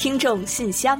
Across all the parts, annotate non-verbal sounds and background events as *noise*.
听众信箱，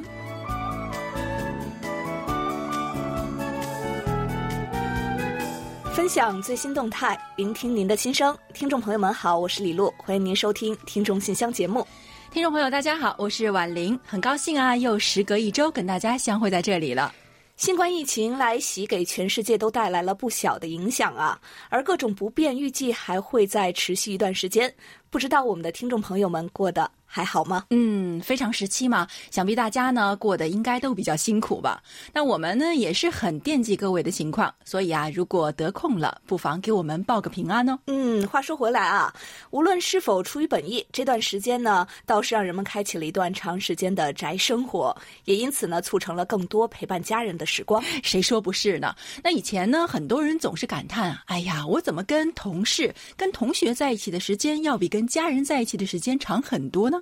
分享最新动态，聆听您的心声。听众朋友们好，我是李璐，欢迎您收听《听众信箱》节目。听众朋友，大家好，我是婉玲，很高兴啊，又时隔一周跟大家相会在这里了。新冠疫情来袭，给全世界都带来了不小的影响啊，而各种不便预计还会再持续一段时间。不知道我们的听众朋友们过得？还好吗？嗯，非常时期嘛，想必大家呢过得应该都比较辛苦吧。那我们呢也是很惦记各位的情况，所以啊，如果得空了，不妨给我们报个平安哦。嗯，话说回来啊，无论是否出于本意，这段时间呢倒是让人们开启了一段长时间的宅生活，也因此呢促成了更多陪伴家人的时光。谁说不是呢？那以前呢，很多人总是感叹啊，哎呀，我怎么跟同事、跟同学在一起的时间要比跟家人在一起的时间长很多呢？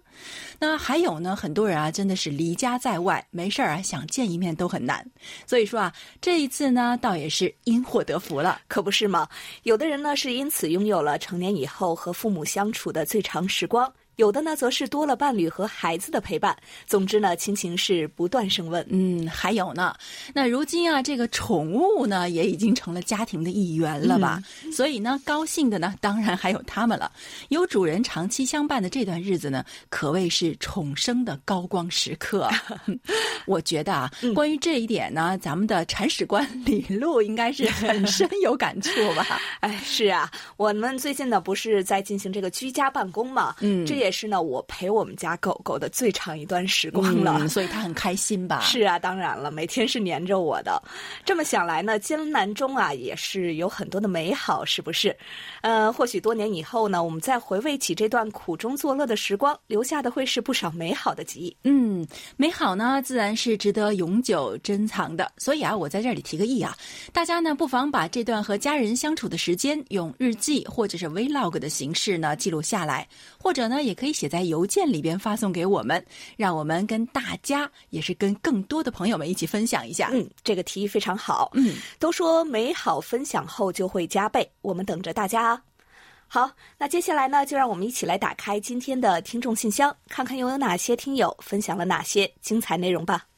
那还有呢，很多人啊，真的是离家在外，没事儿啊，想见一面都很难。所以说啊，这一次呢，倒也是因祸得福了，可不是吗？有的人呢，是因此拥有了成年以后和父母相处的最长时光。有的呢，则是多了伴侣和孩子的陪伴。总之呢，亲情是不断升温。嗯，还有呢，那如今啊，这个宠物呢，也已经成了家庭的一员了吧？所以呢，高兴的呢，当然还有他们了。有主人长期相伴的这段日子呢，可谓是宠生的高光时刻。*laughs* *laughs* 我觉得啊，关于这一点呢，咱们的铲屎官李璐应该是很 *laughs* 深有感触吧？哎，是啊，我们最近呢，不是在进行这个居家办公嘛？嗯，这也。也是呢，我陪我们家狗狗的最长一段时光了，所以它很开心吧？*laughs* 是啊，当然了，每天是黏着我的。这么想来呢，艰难中啊，也是有很多的美好，是不是？呃，或许多年以后呢，我们再回味起这段苦中作乐的时光，留下的会是不少美好的记忆。嗯，美好呢，自然是值得永久珍藏的。所以啊，我在这里提个议啊，大家呢，不妨把这段和家人相处的时间，用日记或者是 vlog 的形式呢记录下来，或者呢，也。可以写在邮件里边发送给我们，让我们跟大家，也是跟更多的朋友们一起分享一下。嗯，这个提议非常好。嗯，都说美好分享后就会加倍，我们等着大家啊。好，那接下来呢，就让我们一起来打开今天的听众信箱，看看又有哪些听友分享了哪些精彩内容吧。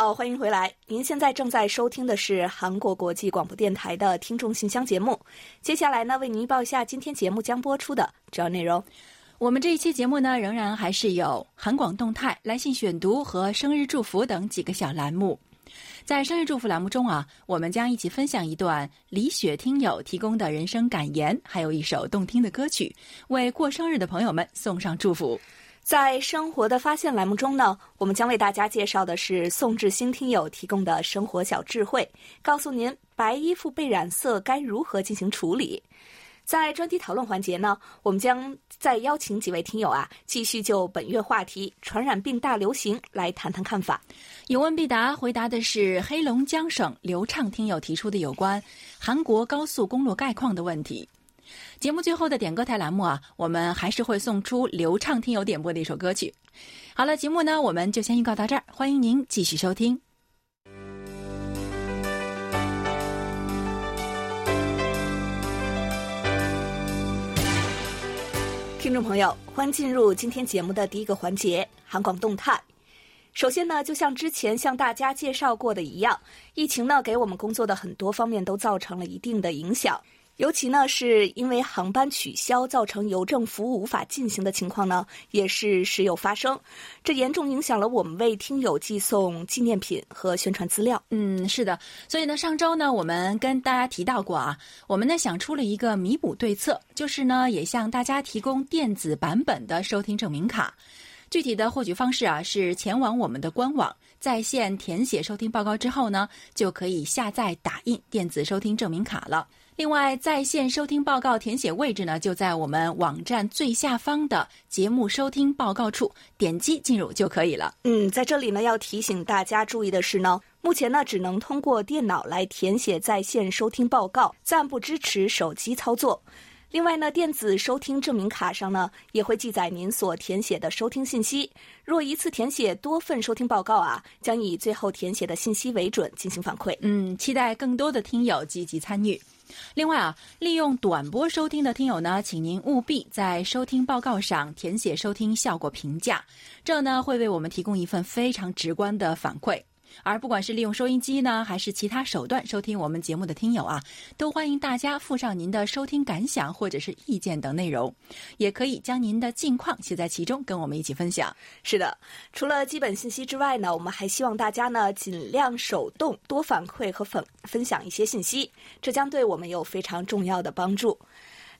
好，欢迎回来。您现在正在收听的是韩国国际广播电台的听众信箱节目。接下来呢，为您报一下今天节目将播出的主要内容。我们这一期节目呢，仍然还是有韩广动态、来信选读和生日祝福等几个小栏目。在生日祝福栏目中啊，我们将一起分享一段李雪听友提供的人生感言，还有一首动听的歌曲，为过生日的朋友们送上祝福。在生活的发现栏目中呢，我们将为大家介绍的是宋志新听友提供的生活小智慧，告诉您白衣服被染色该如何进行处理。在专题讨论环节呢，我们将再邀请几位听友啊，继续就本月话题“传染病大流行”来谈谈看法。有问必答，回答的是黑龙江省刘畅听友提出的有关韩国高速公路概况的问题。节目最后的点歌台栏目啊，我们还是会送出流畅听友点播的一首歌曲。好了，节目呢我们就先预告到这儿，欢迎您继续收听。听众朋友，欢迎进入今天节目的第一个环节——韩广动态。首先呢，就像之前向大家介绍过的一样，疫情呢给我们工作的很多方面都造成了一定的影响。尤其呢，是因为航班取消造成邮政服务无法进行的情况呢，也是时有发生。这严重影响了我们为听友寄送纪念品和宣传资料。嗯，是的。所以呢，上周呢，我们跟大家提到过啊，我们呢想出了一个弥补对策，就是呢，也向大家提供电子版本的收听证明卡。具体的获取方式啊，是前往我们的官网，在线填写收听报告之后呢，就可以下载打印电子收听证明卡了。另外，在线收听报告填写位置呢，就在我们网站最下方的节目收听报告处，点击进入就可以了。嗯，在这里呢，要提醒大家注意的是呢，目前呢，只能通过电脑来填写在线收听报告，暂不支持手机操作。另外呢，电子收听证明卡上呢也会记载您所填写的收听信息。若一次填写多份收听报告啊，将以最后填写的信息为准进行反馈。嗯，期待更多的听友积极参与。另外啊，利用短波收听的听友呢，请您务必在收听报告上填写收听效果评价，这呢会为我们提供一份非常直观的反馈。而不管是利用收音机呢，还是其他手段收听我们节目的听友啊，都欢迎大家附上您的收听感想或者是意见等内容，也可以将您的近况写在其中，跟我们一起分享。是的，除了基本信息之外呢，我们还希望大家呢尽量手动多反馈和分分享一些信息，这将对我们有非常重要的帮助。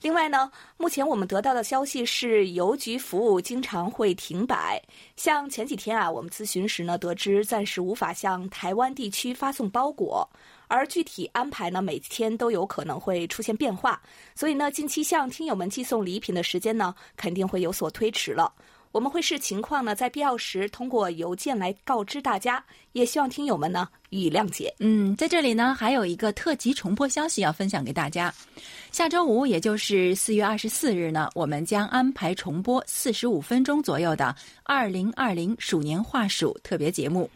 另外呢，目前我们得到的消息是，邮局服务经常会停摆。像前几天啊，我们咨询时呢，得知暂时无法向台湾地区发送包裹，而具体安排呢，每天都有可能会出现变化。所以呢，近期向听友们寄送礼品的时间呢，肯定会有所推迟了。我们会视情况呢，在必要时通过邮件来告知大家，也希望听友们呢予以谅解。嗯，在这里呢，还有一个特级重播消息要分享给大家。下周五，也就是四月二十四日呢，我们将安排重播四十五分钟左右的二零二零鼠年话鼠特别节目，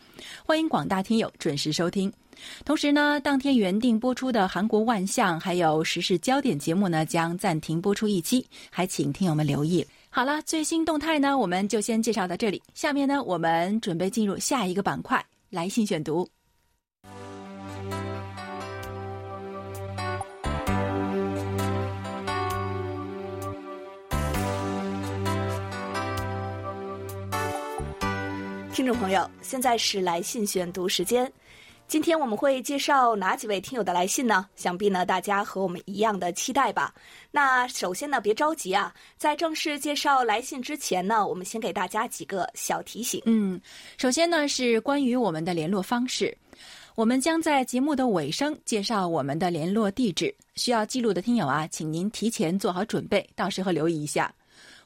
欢迎广大听友准时收听。同时呢，当天原定播出的韩国万象还有时事焦点节目呢，将暂停播出一期，还请听友们留意。好了，最新动态呢，我们就先介绍到这里。下面呢，我们准备进入下一个板块——来信选读。听众朋友，现在是来信选读时间。今天我们会介绍哪几位听友的来信呢？想必呢大家和我们一样的期待吧。那首先呢，别着急啊，在正式介绍来信之前呢，我们先给大家几个小提醒。嗯，首先呢是关于我们的联络方式，我们将在节目的尾声介绍我们的联络地址。需要记录的听友啊，请您提前做好准备，到时候留意一下。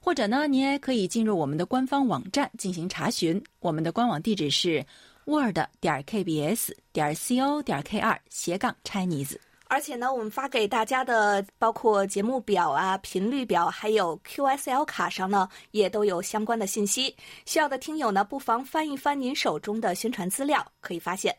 或者呢，您也可以进入我们的官方网站进行查询，我们的官网地址是。Word 点 kbs 点 co 点 kr 斜杠 Chinese，而且呢，我们发给大家的包括节目表啊、频率表，还有 QSL 卡上呢，也都有相关的信息。需要的听友呢，不妨翻一翻您手中的宣传资料，可以发现。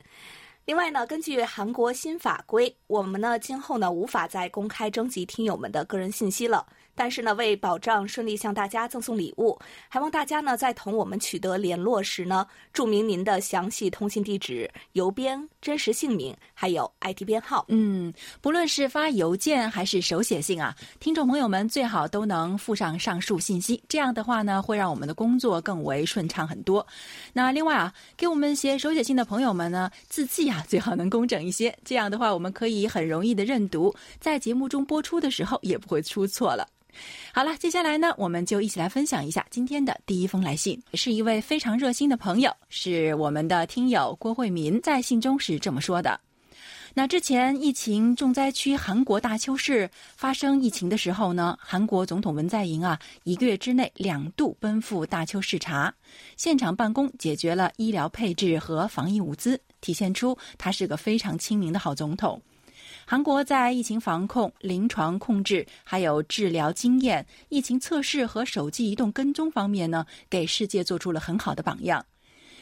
另外呢，根据韩国新法规，我们呢今后呢无法再公开征集听友们的个人信息了。但是呢，为保障顺利向大家赠送礼物，还望大家呢在同我们取得联络时呢，注明您的详细通信地址、邮编、真实姓名，还有 ID 编号。嗯，不论是发邮件还是手写信啊，听众朋友们最好都能附上上述信息。这样的话呢，会让我们的工作更为顺畅很多。那另外啊，给我们写手写信的朋友们呢，字迹啊最好能工整一些。这样的话，我们可以很容易的认读，在节目中播出的时候也不会出错了。好了，接下来呢，我们就一起来分享一下今天的第一封来信，是一位非常热心的朋友，是我们的听友郭慧民，在信中是这么说的：那之前疫情重灾区韩国大邱市发生疫情的时候呢，韩国总统文在寅啊，一个月之内两度奔赴大邱视察，现场办公解决了医疗配置和防疫物资，体现出他是个非常亲民的好总统。韩国在疫情防控、临床控制、还有治疗经验、疫情测试和手机移动跟踪方面呢，给世界做出了很好的榜样。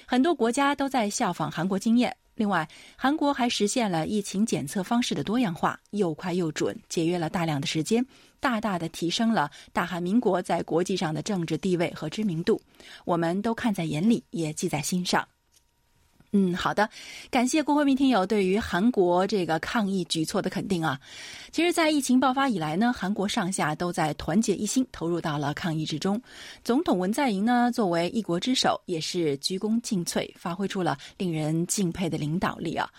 很多国家都在效仿韩国经验。另外，韩国还实现了疫情检测方式的多样化，又快又准，节约了大量的时间，大大的提升了大韩民国在国际上的政治地位和知名度。我们都看在眼里，也记在心上。嗯，好的，感谢郭慧明听友对于韩国这个抗疫举措的肯定啊。其实，在疫情爆发以来呢，韩国上下都在团结一心，投入到了抗疫之中。总统文在寅呢，作为一国之首，也是鞠躬尽瘁，发挥出了令人敬佩的领导力啊。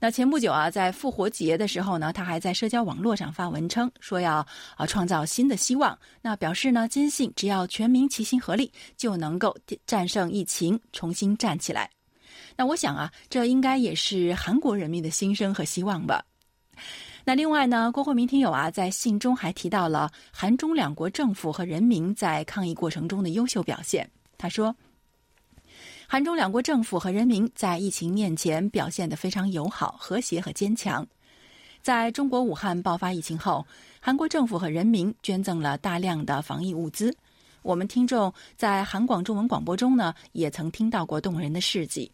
那前不久啊，在复活节的时候呢，他还在社交网络上发文称，说要啊创造新的希望。那表示呢，坚信只要全民齐心合力，就能够战胜疫情，重新站起来。那我想啊，这应该也是韩国人民的心声和希望吧。那另外呢，郭慧明听友啊，在信中还提到了韩中两国政府和人民在抗疫过程中的优秀表现。他说，韩中两国政府和人民在疫情面前表现得非常友好、和谐和坚强。在中国武汉爆发疫情后，韩国政府和人民捐赠了大量的防疫物资。我们听众在韩广中文广播中呢，也曾听到过动人的事迹，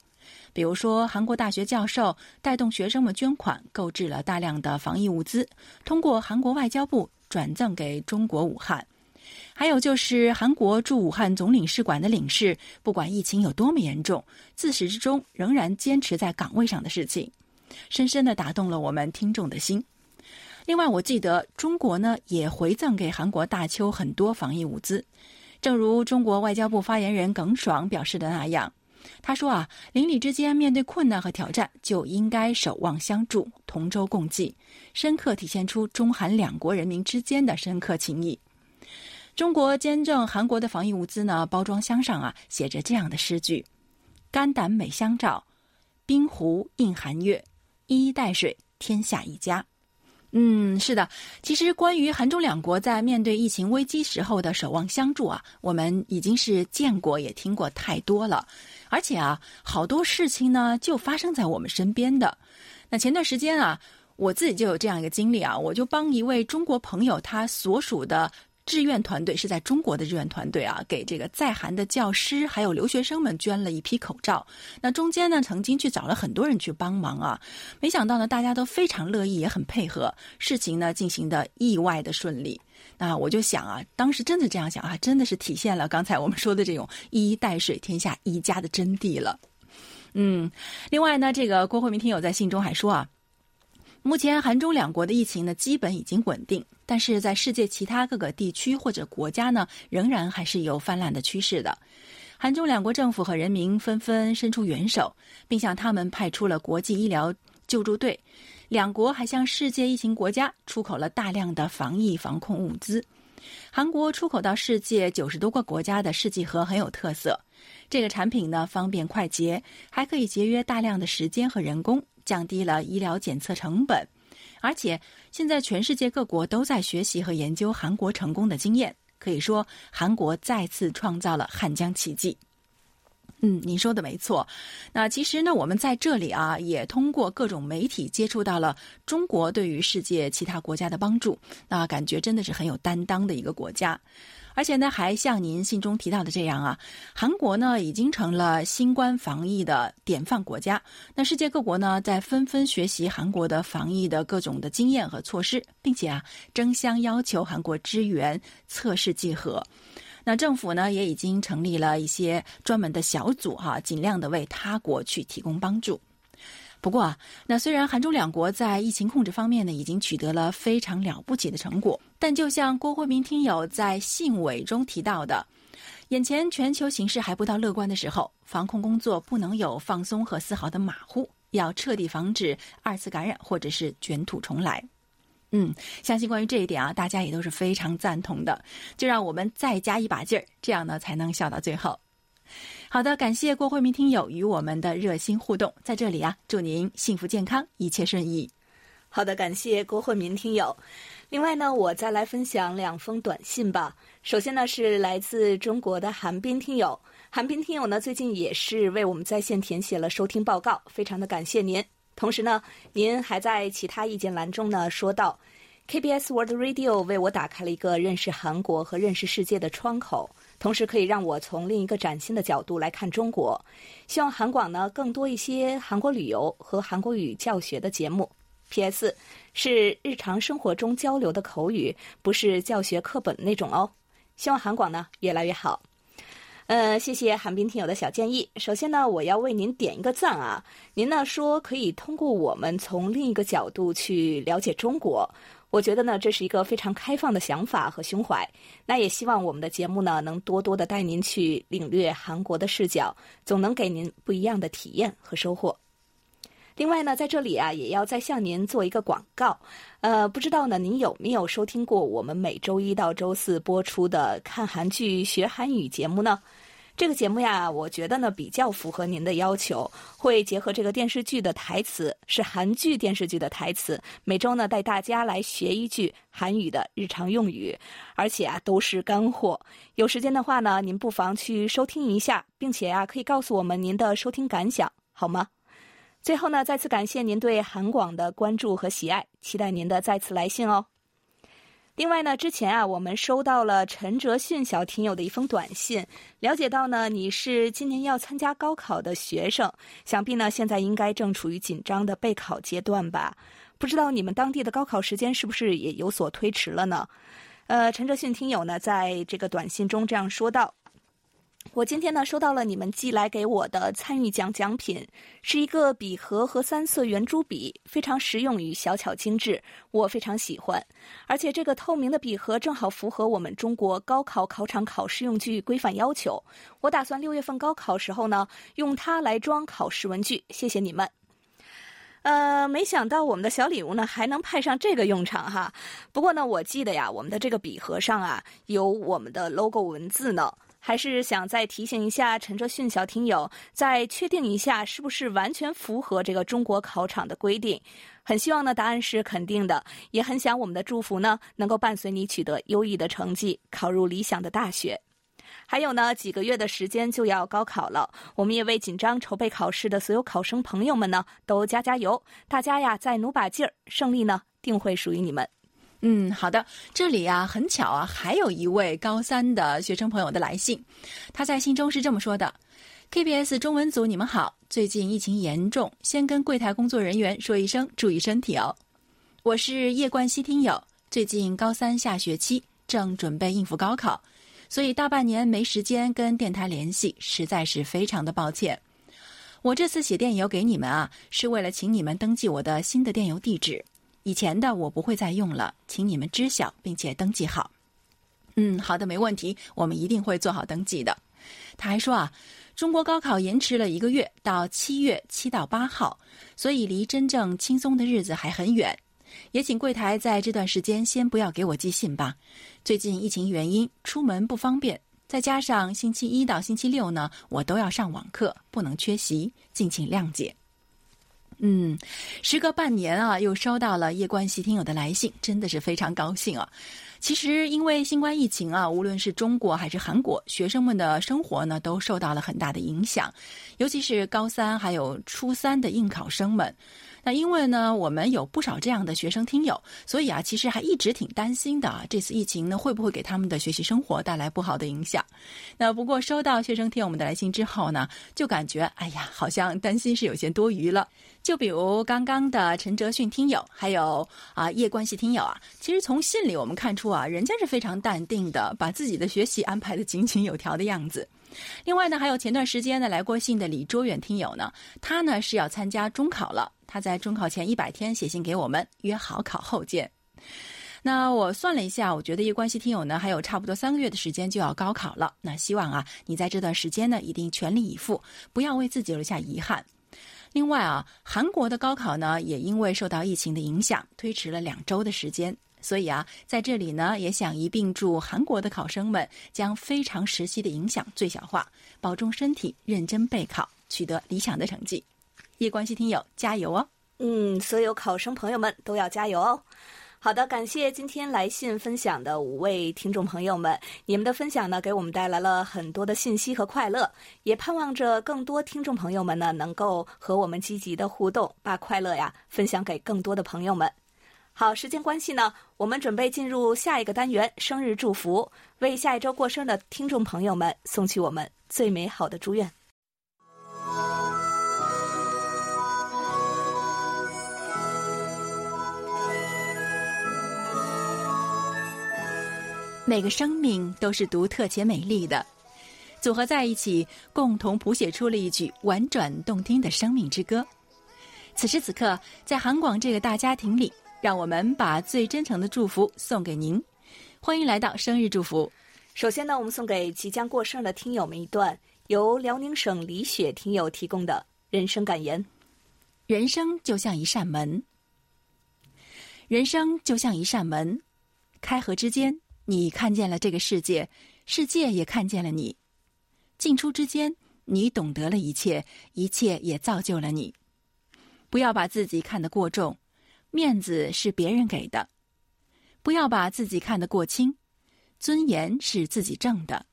比如说韩国大学教授带动学生们捐款，购置了大量的防疫物资，通过韩国外交部转赠给中国武汉。还有就是韩国驻武汉总领事馆的领事，不管疫情有多么严重，自始至终仍然坚持在岗位上的事情，深深的打动了我们听众的心。另外，我记得中国呢也回赠给韩国大邱很多防疫物资，正如中国外交部发言人耿爽表示的那样，他说啊，邻里之间面对困难和挑战，就应该守望相助，同舟共济，深刻体现出中韩两国人民之间的深刻情谊。中国捐赠韩国的防疫物资呢，包装箱上啊写着这样的诗句：“肝胆美相照，冰壶映寒月，衣带水，天下一家。”嗯，是的，其实关于韩中两国在面对疫情危机时候的守望相助啊，我们已经是见过也听过太多了，而且啊，好多事情呢就发生在我们身边的。那前段时间啊，我自己就有这样一个经历啊，我就帮一位中国朋友他所属的。志愿团队是在中国的志愿团队啊，给这个在韩的教师还有留学生们捐了一批口罩。那中间呢，曾经去找了很多人去帮忙啊，没想到呢，大家都非常乐意，也很配合，事情呢进行的意外的顺利。那我就想啊，当时真的这样想啊，真的是体现了刚才我们说的这种一衣带水，天下一家的真谛了。嗯，另外呢，这个郭慧明听友在信中还说啊。目前韩中两国的疫情呢，基本已经稳定，但是在世界其他各个地区或者国家呢，仍然还是有泛滥的趋势的。韩中两国政府和人民纷纷伸出援手，并向他们派出了国际医疗救助队。两国还向世界疫情国家出口了大量的防疫防控物资。韩国出口到世界九十多个国家的试剂盒很有特色，这个产品呢方便快捷，还可以节约大量的时间和人工。降低了医疗检测成本，而且现在全世界各国都在学习和研究韩国成功的经验，可以说韩国再次创造了汉江奇迹。嗯，您说的没错。那其实呢，我们在这里啊，也通过各种媒体接触到了中国对于世界其他国家的帮助，那感觉真的是很有担当的一个国家。而且呢，还像您信中提到的这样啊，韩国呢已经成了新冠防疫的典范国家。那世界各国呢在纷纷学习韩国的防疫的各种的经验和措施，并且啊争相要求韩国支援测试剂盒。那政府呢也已经成立了一些专门的小组哈，尽量的为他国去提供帮助。不过啊，那虽然韩中两国在疫情控制方面呢已经取得了非常了不起的成果，但就像郭慧明听友在信尾中提到的，眼前全球形势还不到乐观的时候，防控工作不能有放松和丝毫的马虎，要彻底防止二次感染或者是卷土重来。嗯，相信关于这一点啊，大家也都是非常赞同的。就让我们再加一把劲儿，这样呢才能笑到最后。好的，感谢郭慧明听友与我们的热心互动，在这里啊，祝您幸福健康，一切顺意。好的，感谢郭慧明听友。另外呢，我再来分享两封短信吧。首先呢，是来自中国的韩斌听友，韩斌听友呢最近也是为我们在线填写了收听报告，非常的感谢您。同时呢，您还在其他意见栏中呢说到，KBS World Radio 为我打开了一个认识韩国和认识世界的窗口。同时可以让我从另一个崭新的角度来看中国。希望韩广呢更多一些韩国旅游和韩国语教学的节目。P.S. 是日常生活中交流的口语，不是教学课本那种哦。希望韩广呢越来越好。呃，谢谢韩冰听友的小建议。首先呢，我要为您点一个赞啊！您呢说可以通过我们从另一个角度去了解中国。我觉得呢，这是一个非常开放的想法和胸怀。那也希望我们的节目呢，能多多的带您去领略韩国的视角，总能给您不一样的体验和收获。另外呢，在这里啊，也要再向您做一个广告。呃，不知道呢，您有没有收听过我们每周一到周四播出的看韩剧学韩语节目呢？这个节目呀，我觉得呢比较符合您的要求，会结合这个电视剧的台词，是韩剧电视剧的台词，每周呢带大家来学一句韩语的日常用语，而且啊都是干货。有时间的话呢，您不妨去收听一下，并且啊可以告诉我们您的收听感想，好吗？最后呢，再次感谢您对韩广的关注和喜爱，期待您的再次来信哦。另外呢，之前啊，我们收到了陈哲迅小听友的一封短信，了解到呢，你是今年要参加高考的学生，想必呢，现在应该正处于紧张的备考阶段吧？不知道你们当地的高考时间是不是也有所推迟了呢？呃，陈哲迅听友呢，在这个短信中这样说道。我今天呢收到了你们寄来给我的参与奖奖品，是一个笔盒和三色圆珠笔，非常实用与小巧精致，我非常喜欢。而且这个透明的笔盒正好符合我们中国高考考场考试用具规范要求。我打算六月份高考时候呢用它来装考试文具。谢谢你们。呃，没想到我们的小礼物呢还能派上这个用场哈。不过呢，我记得呀，我们的这个笔盒上啊有我们的 logo 文字呢。还是想再提醒一下陈哲迅小听友，再确定一下是不是完全符合这个中国考场的规定。很希望呢答案是肯定的，也很想我们的祝福呢能够伴随你取得优异的成绩，考入理想的大学。还有呢几个月的时间就要高考了，我们也为紧张筹备考试的所有考生朋友们呢都加加油，大家呀再努把劲儿，胜利呢定会属于你们。嗯，好的。这里啊，很巧啊，还有一位高三的学生朋友的来信，他在信中是这么说的：“KBS 中文组，你们好，最近疫情严重，先跟柜台工作人员说一声，注意身体哦。我是叶冠希听友，最近高三下学期，正准备应付高考，所以大半年没时间跟电台联系，实在是非常的抱歉。我这次写电邮给你们啊，是为了请你们登记我的新的电邮地址。”以前的我不会再用了，请你们知晓并且登记好。嗯，好的，没问题，我们一定会做好登记的。他还说啊，中国高考延迟了一个月，到七月七到八号，所以离真正轻松的日子还很远。也请柜台在这段时间先不要给我寄信吧。最近疫情原因，出门不方便，再加上星期一到星期六呢，我都要上网课，不能缺席，敬请谅解。嗯，时隔半年啊，又收到了叶冠希听友的来信，真的是非常高兴啊。其实因为新冠疫情啊，无论是中国还是韩国，学生们的生活呢都受到了很大的影响，尤其是高三还有初三的应考生们。那因为呢，我们有不少这样的学生听友，所以啊，其实还一直挺担心的。这次疫情呢，会不会给他们的学习生活带来不好的影响？那不过收到学生听友们的来信之后呢，就感觉哎呀，好像担心是有些多余了。就比如刚刚的陈哲迅听友，还有啊叶冠希听友啊，其实从信里我们看出啊，人家是非常淡定的，把自己的学习安排的井井有条的样子。另外呢，还有前段时间呢来过信的李卓远听友呢，他呢是要参加中考了。他在中考前一百天写信给我们，约好考后见。那我算了一下，我觉得叶关系听友呢还有差不多三个月的时间就要高考了。那希望啊，你在这段时间呢一定全力以赴，不要为自己留下遗憾。另外啊，韩国的高考呢也因为受到疫情的影响，推迟了两周的时间。所以啊，在这里呢，也想一并祝韩国的考生们将非常时期的影响最小化，保重身体，认真备考，取得理想的成绩。叶关系听友加油哦！嗯，所有考生朋友们都要加油哦。好的，感谢今天来信分享的五位听众朋友们，你们的分享呢，给我们带来了很多的信息和快乐，也盼望着更多听众朋友们呢，能够和我们积极的互动，把快乐呀分享给更多的朋友们。好，时间关系呢，我们准备进入下一个单元——生日祝福，为下一周过生的听众朋友们送去我们最美好的祝愿。每个生命都是独特且美丽的，组合在一起，共同谱写出了一曲婉转动听的生命之歌。此时此刻，在韩广这个大家庭里，让我们把最真诚的祝福送给您。欢迎来到生日祝福。首先呢，我们送给即将过生日的听友们一段由辽宁省李雪听友提供的人生感言：人生就像一扇门，人生就像一扇门，开合之间。你看见了这个世界，世界也看见了你。进出之间，你懂得了一切，一切也造就了你。不要把自己看得过重，面子是别人给的；不要把自己看得过轻，尊严是自己挣的。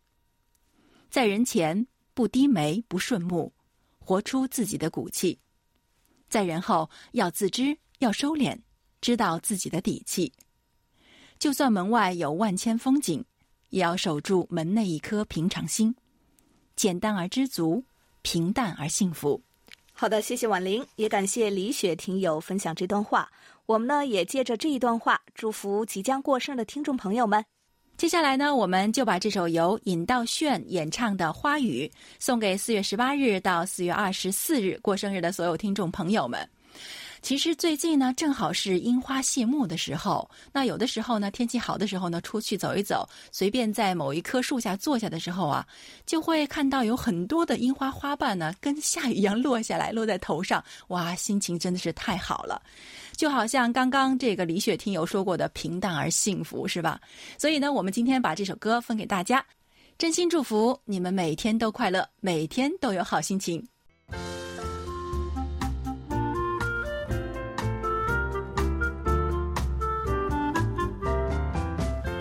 在人前不低眉不顺目，活出自己的骨气；在人后要自知要收敛，知道自己的底气。就算门外有万千风景，也要守住门内一颗平常心，简单而知足，平淡而幸福。好的，谢谢婉玲，也感谢李雪听友分享这段话。我们呢也借着这一段话，祝福即将过生的听众朋友们。接下来呢，我们就把这首由尹道炫演唱的《花语》送给四月十八日到四月二十四日过生日的所有听众朋友们。其实最近呢，正好是樱花谢幕的时候。那有的时候呢，天气好的时候呢，出去走一走，随便在某一棵树下坐下的时候啊，就会看到有很多的樱花花瓣呢，跟下雨一样落下来，落在头上。哇，心情真的是太好了，*laughs* 就好像刚刚这个李雪听友说过的“平淡而幸福”，是吧？所以呢，我们今天把这首歌分给大家，真心祝福你们每天都快乐，每天都有好心情。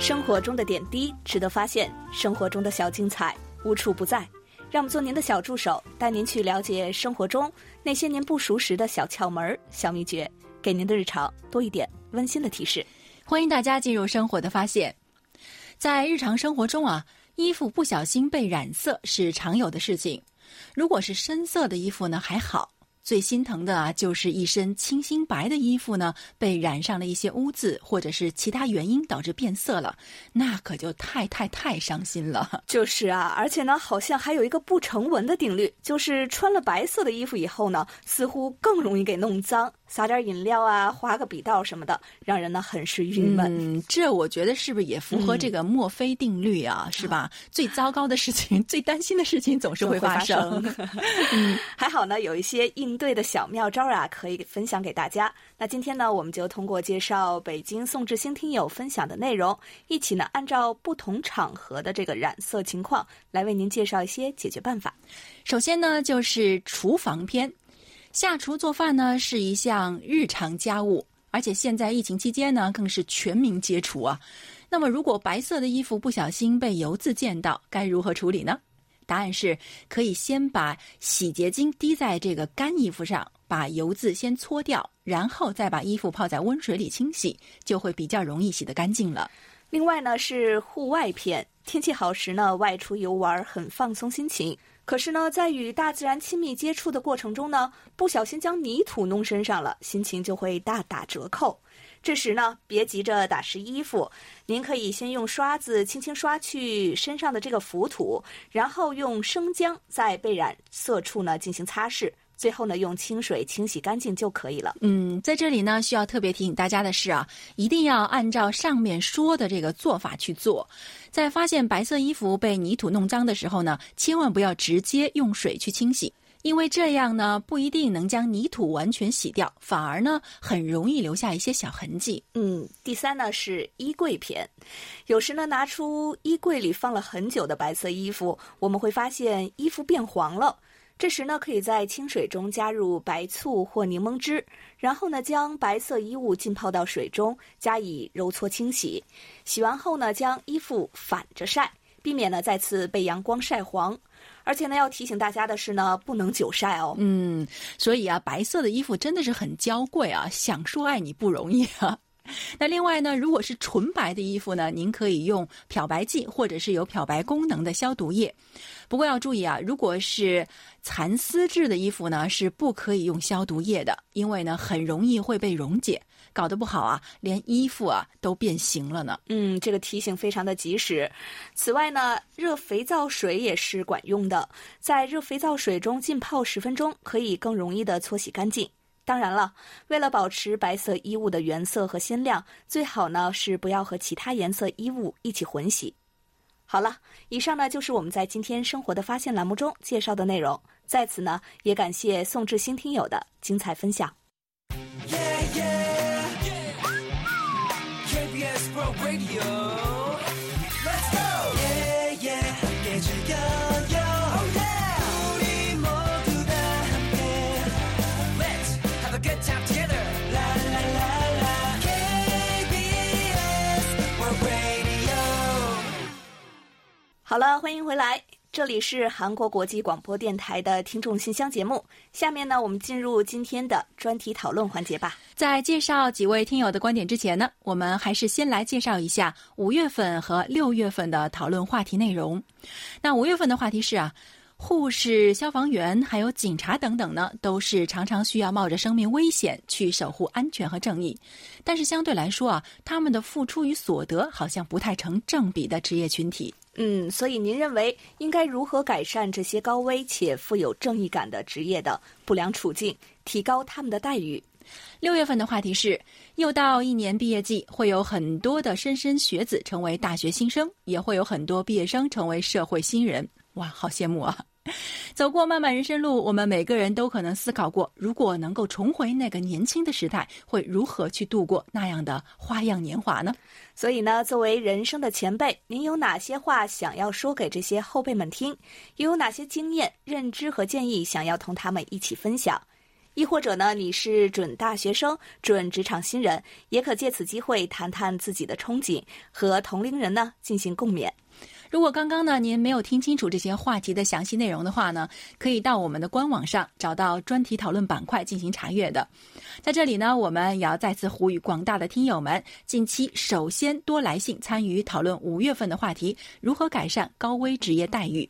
生活中的点滴值得发现，生活中的小精彩无处不在。让我们做您的小助手，带您去了解生活中那些您不熟识的小窍门、小秘诀，给您的日常多一点温馨的提示。欢迎大家进入生活的发现。在日常生活中啊，衣服不小心被染色是常有的事情。如果是深色的衣服呢，还好。最心疼的啊，就是一身清新白的衣服呢，被染上了一些污渍，或者是其他原因导致变色了，那可就太太太伤心了。*laughs* 就是啊，而且呢，好像还有一个不成文的定律，就是穿了白色的衣服以后呢，似乎更容易给弄脏。撒点饮料啊，划个笔道什么的，让人呢很是郁闷。嗯，这我觉得是不是也符合这个墨菲定律啊？是吧？最糟糕的事情，最担心的事情总是会发生。*laughs* 嗯，*laughs* 还好呢，有一些应对的小妙招啊，可以分享给大家。那今天呢，我们就通过介绍北京宋志新听友分享的内容，一起呢，按照不同场合的这个染色情况，来为您介绍一些解决办法。首先呢，就是厨房篇。下厨做饭呢是一项日常家务，而且现在疫情期间呢更是全民皆厨啊。那么，如果白色的衣服不小心被油渍溅到，该如何处理呢？答案是可以先把洗洁精滴在这个干衣服上，把油渍先搓掉，然后再把衣服泡在温水里清洗，就会比较容易洗得干净了。另外呢是户外篇，天气好时呢外出游玩很放松心情。可是呢，在与大自然亲密接触的过程中呢，不小心将泥土弄身上了，心情就会大打折扣。这时呢，别急着打湿衣服，您可以先用刷子轻轻刷去身上的这个浮土，然后用生姜在被染色处呢进行擦拭。最后呢，用清水清洗干净就可以了。嗯，在这里呢，需要特别提醒大家的是啊，一定要按照上面说的这个做法去做。在发现白色衣服被泥土弄脏的时候呢，千万不要直接用水去清洗，因为这样呢不一定能将泥土完全洗掉，反而呢很容易留下一些小痕迹。嗯，第三呢是衣柜篇，有时呢拿出衣柜里放了很久的白色衣服，我们会发现衣服变黄了。这时呢，可以在清水中加入白醋或柠檬汁，然后呢，将白色衣物浸泡到水中，加以揉搓清洗。洗完后呢，将衣服反着晒，避免呢再次被阳光晒黄。而且呢，要提醒大家的是呢，不能久晒哦。嗯，所以啊，白色的衣服真的是很娇贵啊，想说爱你不容易啊。*laughs* 那另外呢，如果是纯白的衣服呢，您可以用漂白剂或者是有漂白功能的消毒液。不过要注意啊，如果是蚕丝质的衣服呢，是不可以用消毒液的，因为呢很容易会被溶解，搞得不好啊，连衣服啊都变形了呢。嗯，这个提醒非常的及时。此外呢，热肥皂水也是管用的，在热肥皂水中浸泡十分钟，可以更容易的搓洗干净。当然了，为了保持白色衣物的原色和鲜亮，最好呢是不要和其他颜色衣物一起混洗。好了，以上呢就是我们在今天生活的发现栏目中介绍的内容。在此呢，也感谢宋志新听友的精彩分享。好了，欢迎回来。 这里是韩国国际广播电台的听众信箱节目。下面呢，我们进入今天的专题讨论环节吧。在介绍几位听友的观点之前呢，我们还是先来介绍一下五月份和六月份的讨论话题内容。那五月份的话题是啊。护士、消防员还有警察等等呢，都是常常需要冒着生命危险去守护安全和正义。但是相对来说啊，他们的付出与所得好像不太成正比的职业群体。嗯，所以您认为应该如何改善这些高危且富有正义感的职业的不良处境，提高他们的待遇？六月份的话题是：又到一年毕业季，会有很多的莘莘学子成为大学新生，也会有很多毕业生成为社会新人。哇，好羡慕啊！*laughs* 走过漫漫人生路，我们每个人都可能思考过，如果能够重回那个年轻的时代，会如何去度过那样的花样年华呢？所以呢，作为人生的前辈，您有哪些话想要说给这些后辈们听？又有哪些经验、认知和建议想要同他们一起分享？亦或者呢，你是准大学生、准职场新人，也可借此机会谈谈自己的憧憬，和同龄人呢进行共勉。如果刚刚呢您没有听清楚这些话题的详细内容的话呢，可以到我们的官网上找到专题讨论板块进行查阅的。在这里呢，我们也要再次呼吁广大的听友们，近期首先多来信参与讨论五月份的话题：如何改善高危职业待遇。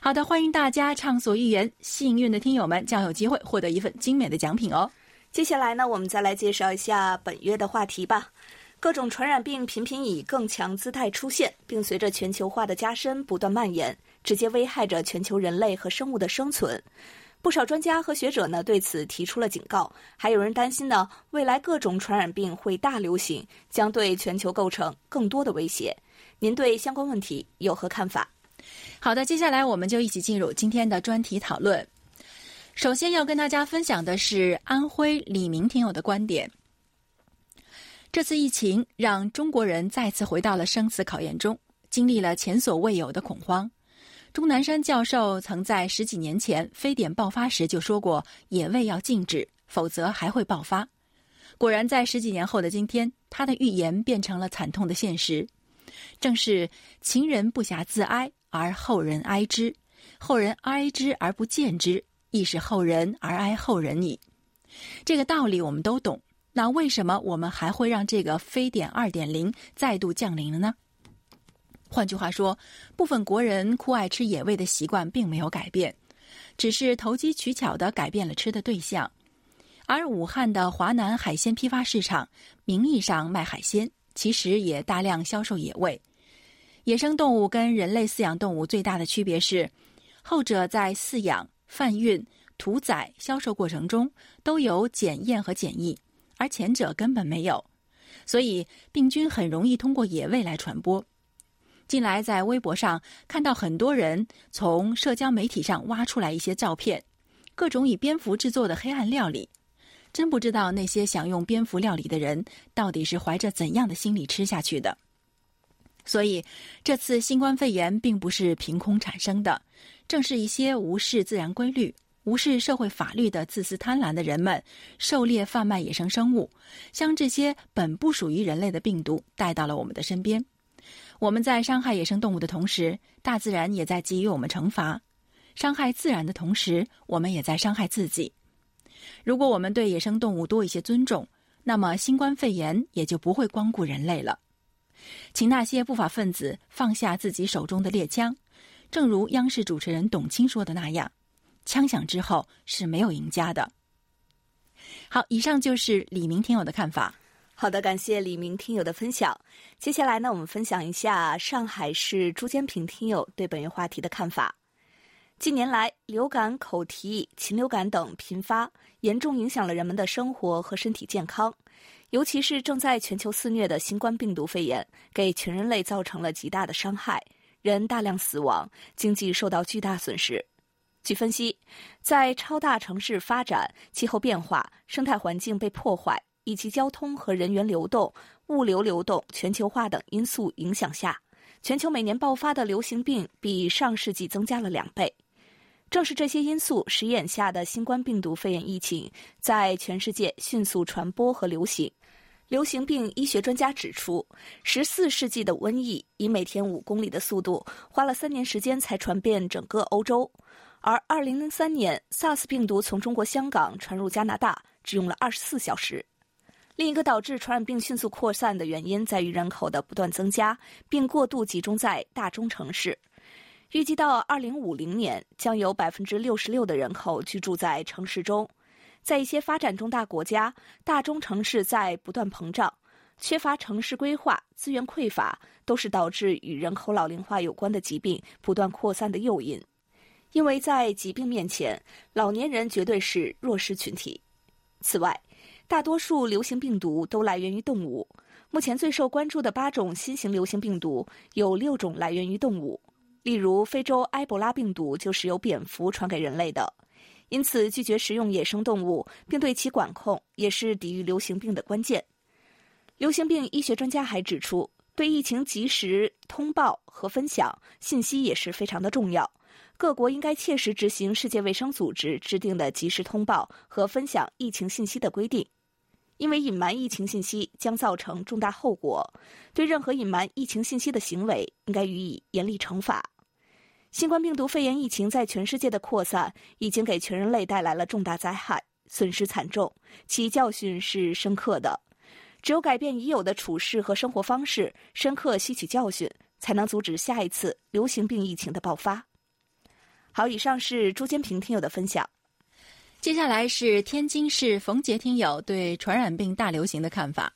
好的，欢迎大家畅所欲言，幸运的听友们将有机会获得一份精美的奖品哦。接下来呢，我们再来介绍一下本月的话题吧。各种传染病频频以更强姿态出现，并随着全球化的加深不断蔓延，直接危害着全球人类和生物的生存。不少专家和学者呢对此提出了警告，还有人担心呢未来各种传染病会大流行，将对全球构成更多的威胁。您对相关问题有何看法？好的，接下来我们就一起进入今天的专题讨论。首先要跟大家分享的是安徽李明听友的观点。这次疫情让中国人再次回到了生死考验中，经历了前所未有的恐慌。钟南山教授曾在十几年前非典爆发时就说过：“野味要禁止，否则还会爆发。”果然，在十几年后的今天，他的预言变成了惨痛的现实。正是“秦人不暇自哀，而后人哀之；后人哀之而不见之，亦是后人而哀后人矣。”这个道理我们都懂。那为什么我们还会让这个非典二点零再度降临了呢？换句话说，部分国人酷爱吃野味的习惯并没有改变，只是投机取巧的改变了吃的对象。而武汉的华南海鲜批发市场，名义上卖海鲜，其实也大量销售野味。野生动物跟人类饲养动物最大的区别是，后者在饲养、贩运、屠宰、销售过程中都有检验和检疫。而前者根本没有，所以病菌很容易通过野味来传播。近来在微博上看到很多人从社交媒体上挖出来一些照片，各种以蝙蝠制作的黑暗料理，真不知道那些想用蝙蝠料理的人到底是怀着怎样的心理吃下去的。所以，这次新冠肺炎并不是凭空产生的，正是一些无视自然规律。无视社会法律的自私贪婪的人们，狩猎贩卖野生生物，将这些本不属于人类的病毒带到了我们的身边。我们在伤害野生动物的同时，大自然也在给予我们惩罚。伤害自然的同时，我们也在伤害自己。如果我们对野生动物多一些尊重，那么新冠肺炎也就不会光顾人类了。请那些不法分子放下自己手中的猎枪，正如央视主持人董卿说的那样。枪响之后是没有赢家的。好，以上就是李明听友的看法。好的，感谢李明听友的分享。接下来呢，我们分享一下上海市朱坚平听友对本月话题的看法。近年来，流感、口蹄、禽流感等频发，严重影响了人们的生活和身体健康。尤其是正在全球肆虐的新冠病毒肺炎，给全人类造成了极大的伤害，人大量死亡，经济受到巨大损失。据分析，在超大城市发展、气候变化、生态环境被破坏以及交通和人员流动、物流流动、全球化等因素影响下，全球每年爆发的流行病比上世纪增加了两倍。正是这些因素使眼下的新冠病毒肺炎疫情在全世界迅速传播和流行。流行病医学专家指出，十四世纪的瘟疫以每天五公里的速度，花了三年时间才传遍整个欧洲，而二零零三年 SARS 病毒从中国香港传入加拿大，只用了二十四小时。另一个导致传染病迅速扩散的原因在于人口的不断增加，并过度集中在大中城市。预计到二零五零年，将有百分之六十六的人口居住在城市中。在一些发展中大国家，大中城市在不断膨胀，缺乏城市规划、资源匮乏，都是导致与人口老龄化有关的疾病不断扩散的诱因。因为在疾病面前，老年人绝对是弱势群体。此外，大多数流行病毒都来源于动物。目前最受关注的八种新型流行病毒，有六种来源于动物。例如，非洲埃博拉病毒就是由蝙蝠传给人类的。因此，拒绝食用野生动物并对其管控，也是抵御流行病的关键。流行病医学专家还指出，对疫情及时通报和分享信息也是非常的重要。各国应该切实执行世界卫生组织制定的及时通报和分享疫情信息的规定，因为隐瞒疫情信息将造成重大后果。对任何隐瞒疫情信息的行为，应该予以严厉惩罚。新冠病毒肺炎疫情在全世界的扩散，已经给全人类带来了重大灾害，损失惨重，其教训是深刻的。只有改变已有的处事和生活方式，深刻吸取教训，才能阻止下一次流行病疫情的爆发。好，以上是朱坚平听友的分享。接下来是天津市冯杰听友对传染病大流行的看法。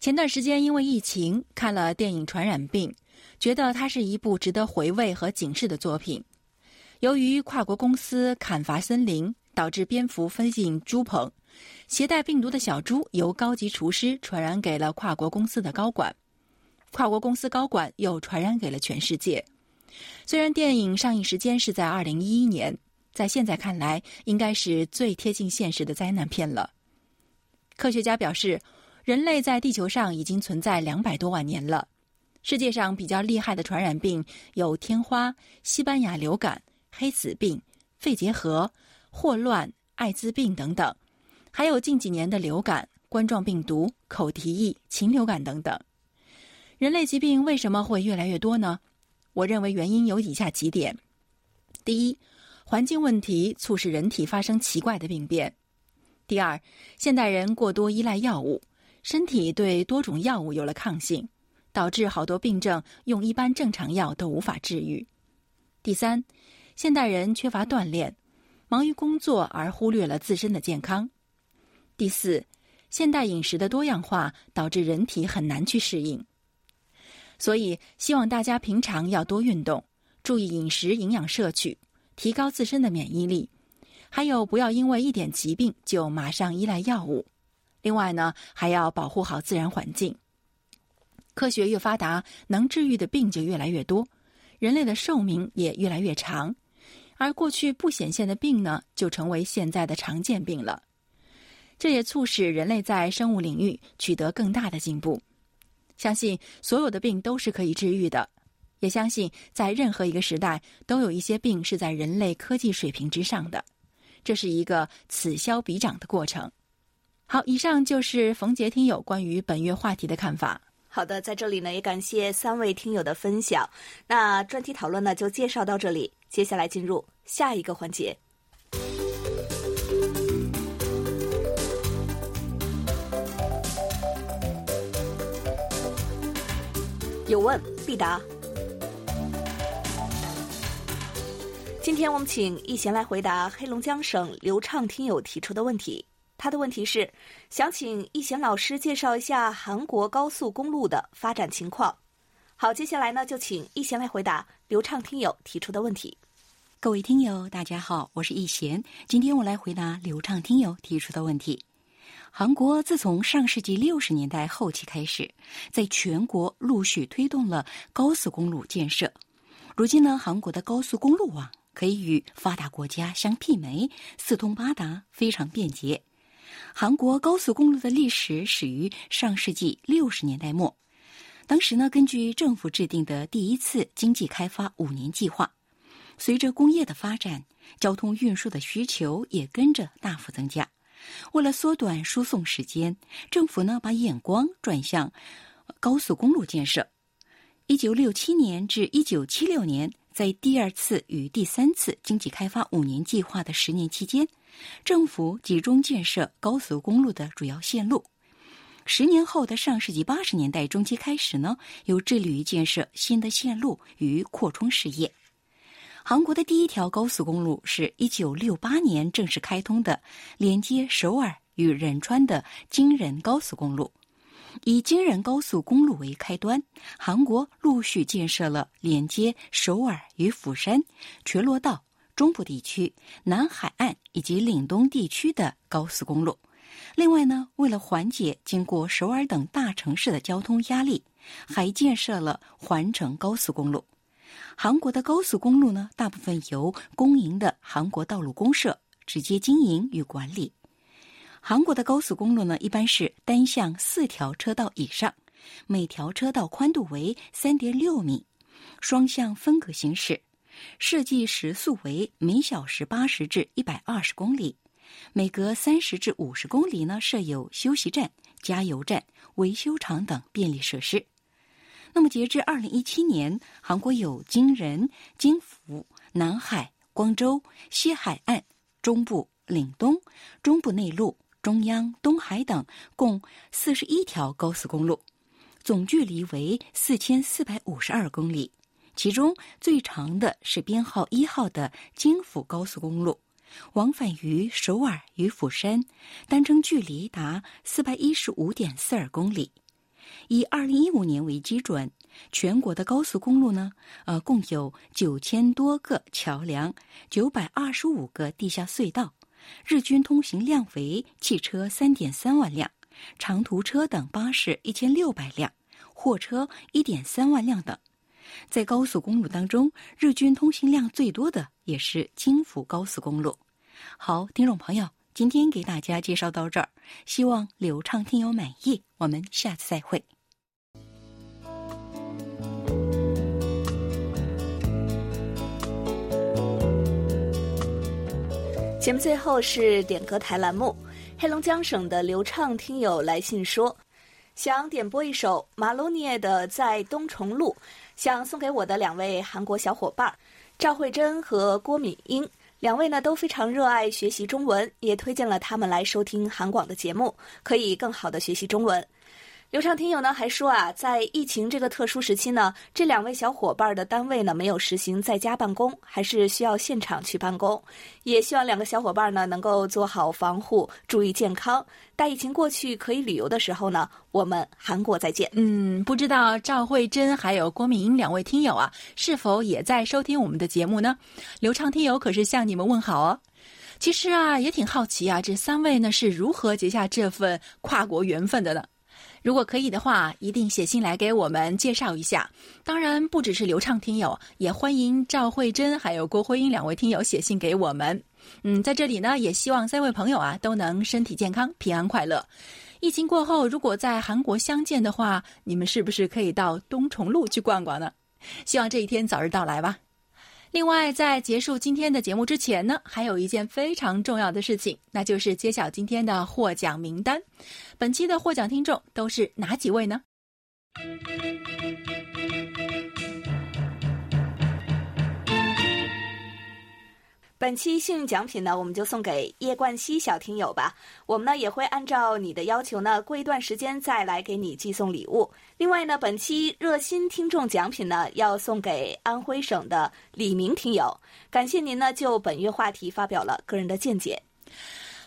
前段时间因为疫情看了电影《传染病》。觉得它是一部值得回味和警示的作品。由于跨国公司砍伐森林，导致蝙蝠飞进猪棚，携带病毒的小猪由高级厨师传染给了跨国公司的高管，跨国公司高管又传染给了全世界。虽然电影上映时间是在二零一一年，在现在看来，应该是最贴近现实的灾难片了。科学家表示，人类在地球上已经存在两百多万年了。世界上比较厉害的传染病有天花、西班牙流感、黑死病、肺结核、霍乱、艾滋病等等，还有近几年的流感、冠状病毒、口蹄疫、禽流感等等。人类疾病为什么会越来越多呢？我认为原因有以下几点：第一，环境问题促使人体发生奇怪的病变；第二，现代人过多依赖药物，身体对多种药物有了抗性。导致好多病症用一般正常药都无法治愈。第三，现代人缺乏锻炼，忙于工作而忽略了自身的健康。第四，现代饮食的多样化导致人体很难去适应。所以，希望大家平常要多运动，注意饮食营养摄取，提高自身的免疫力。还有，不要因为一点疾病就马上依赖药物。另外呢，还要保护好自然环境。科学越发达，能治愈的病就越来越多，人类的寿命也越来越长，而过去不显现的病呢，就成为现在的常见病了。这也促使人类在生物领域取得更大的进步。相信所有的病都是可以治愈的，也相信在任何一个时代都有一些病是在人类科技水平之上的，这是一个此消彼长的过程。好，以上就是冯杰听友关于本月话题的看法。好的，在这里呢，也感谢三位听友的分享。那专题讨论呢，就介绍到这里。接下来进入下一个环节，有问必答。今天我们请易贤来回答黑龙江省刘畅听友提出的问题。他的问题是，想请易贤老师介绍一下韩国高速公路的发展情况。好，接下来呢，就请易贤来回答刘畅听友提出的问题。各位听友，大家好，我是易贤，今天我来回答刘畅听友提出的问题。韩国自从上世纪六十年代后期开始，在全国陆续推动了高速公路建设。如今呢，韩国的高速公路网可以与发达国家相媲美，四通八达，非常便捷。韩国高速公路的历史始于上世纪六十年代末，当时呢，根据政府制定的第一次经济开发五年计划，随着工业的发展，交通运输的需求也跟着大幅增加，为了缩短输送时间，政府呢把眼光转向高速公路建设。一九六七年至一九七六年，在第二次与第三次经济开发五年计划的十年期间，政府集中建设高速公路的主要线路。十年后的上世纪八十年代中期开始呢，又致力于建设新的线路与扩充事业。韩国的第一条高速公路是一九六八年正式开通的，连接首尔与仁川的京仁高速公路。以京仁高速公路为开端，韩国陆续建设了连接首尔与釜山、全罗道、中部地区、南海岸以及岭东地区的高速公路。另外呢，为了缓解经过首尔等大城市的交通压力，还建设了环城高速公路。韩国的高速公路呢，大部分由公营的韩国道路公社直接经营与管理。韩国的高速公路呢，一般是单向四条车道以上，每条车道宽度为三点六米，双向分隔行驶，设计时速为每小时八十至一百二十公里，每隔三十至五十公里呢设有休息站、加油站、维修厂等便利设施。那么，截至二零一七年，韩国有京仁、京釜、南海、光州、西海岸、中部、岭东、中部内陆、中央、东海等共四十一条高速公路，总距离为四千四百五十二公里。其中最长的是编号一号的京釜高速公路，往返于首尔与釜山，单程距离达四百一十五点四二公里。以二零一五年为基准，全国的高速公路呢，呃，共有九千多个桥梁，九百二十五个地下隧道，日均通行量为汽车三点三万辆，长途车等巴士一千六百辆，货车一点三万辆等。在高速公路当中，日均通行量最多的也是京福高速公路。好，听众朋友。今天给大家介绍到这儿，希望流畅听友满意。我们下次再会。节目最后是点歌台栏目，黑龙江省的流畅听友来信说，想点播一首马龙涅的《在东重路》，想送给我的两位韩国小伙伴赵慧珍和郭敏英。两位呢都非常热爱学习中文，也推荐了他们来收听韩广的节目，可以更好的学习中文。刘畅听友呢还说啊，在疫情这个特殊时期呢，这两位小伙伴的单位呢没有实行在家办公，还是需要现场去办公。也希望两个小伙伴呢能够做好防护，注意健康。待疫情过去可以旅游的时候呢，我们韩国再见。嗯，不知道赵慧珍还有郭敏英两位听友啊，是否也在收听我们的节目呢？刘畅听友可是向你们问好哦。其实啊，也挺好奇啊，这三位呢是如何结下这份跨国缘分的呢？如果可以的话，一定写信来给我们介绍一下。当然，不只是流畅听友，也欢迎赵慧珍还有郭辉英两位听友写信给我们。嗯，在这里呢，也希望三位朋友啊都能身体健康、平安快乐。疫情过后，如果在韩国相见的话，你们是不是可以到东重路去逛逛呢？希望这一天早日到来吧。另外，在结束今天的节目之前呢，还有一件非常重要的事情，那就是揭晓今天的获奖名单。本期的获奖听众都是哪几位呢？本期幸运奖品呢，我们就送给叶冠希小听友吧。我们呢也会按照你的要求呢，过一段时间再来给你寄送礼物。另外呢，本期热心听众奖品呢，要送给安徽省的李明听友。感谢您呢，就本月话题发表了个人的见解。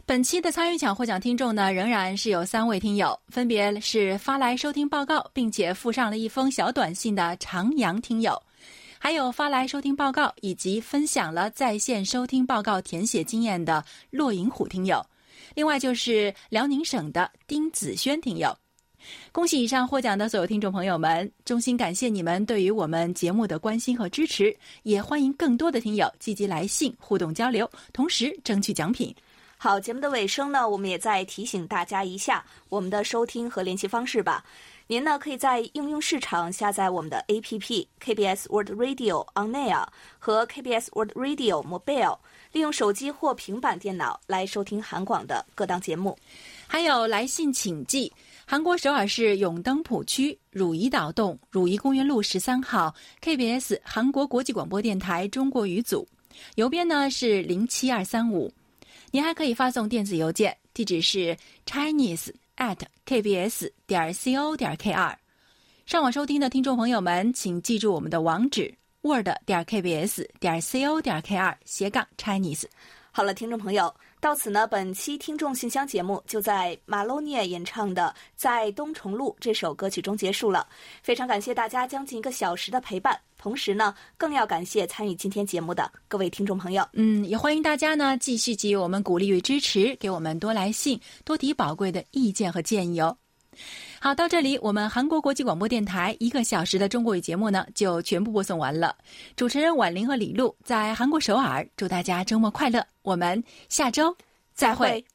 本期的参与奖获奖听众呢，仍然是有三位听友，分别是发来收听报告并且附上了一封小短信的长阳听友。还有发来收听报告以及分享了在线收听报告填写经验的骆银虎听友，另外就是辽宁省的丁子轩听友，恭喜以上获奖的所有听众朋友们，衷心感谢你们对于我们节目的关心和支持，也欢迎更多的听友积极来信互动交流，同时争取奖品。好，节目的尾声呢，我们也再提醒大家一下我们的收听和联系方式吧。您呢可以在应用市场下载我们的 APP KBS World Radio On Air 和 KBS World Radio Mobile，利用手机或平板电脑来收听韩广的各档节目。还有来信请寄韩国首尔市永登浦区汝矣岛洞汝矣公园路十三号 KBS 韩国国际广播电台中国语组，邮编呢是零七二三五。您还可以发送电子邮件，地址是 Chinese at kbs 点 co 点 kr。上网收听的听众朋友们，请记住我们的网址：word 点 kbs 点 co 点 kr 斜杠 Chinese。好了，听众朋友，到此呢，本期听众信箱节目就在马洛涅演唱的《在东重路》这首歌曲中结束了。非常感谢大家将近一个小时的陪伴，同时呢，更要感谢参与今天节目的各位听众朋友。嗯，也欢迎大家呢继续给予我们鼓励与支持，给我们多来信，多提宝贵的意见和建议哦。好，到这里，我们韩国国际广播电台一个小时的中国语节目呢，就全部播送完了。主持人婉玲和李璐在韩国首尔，祝大家周末快乐，我们下周再会。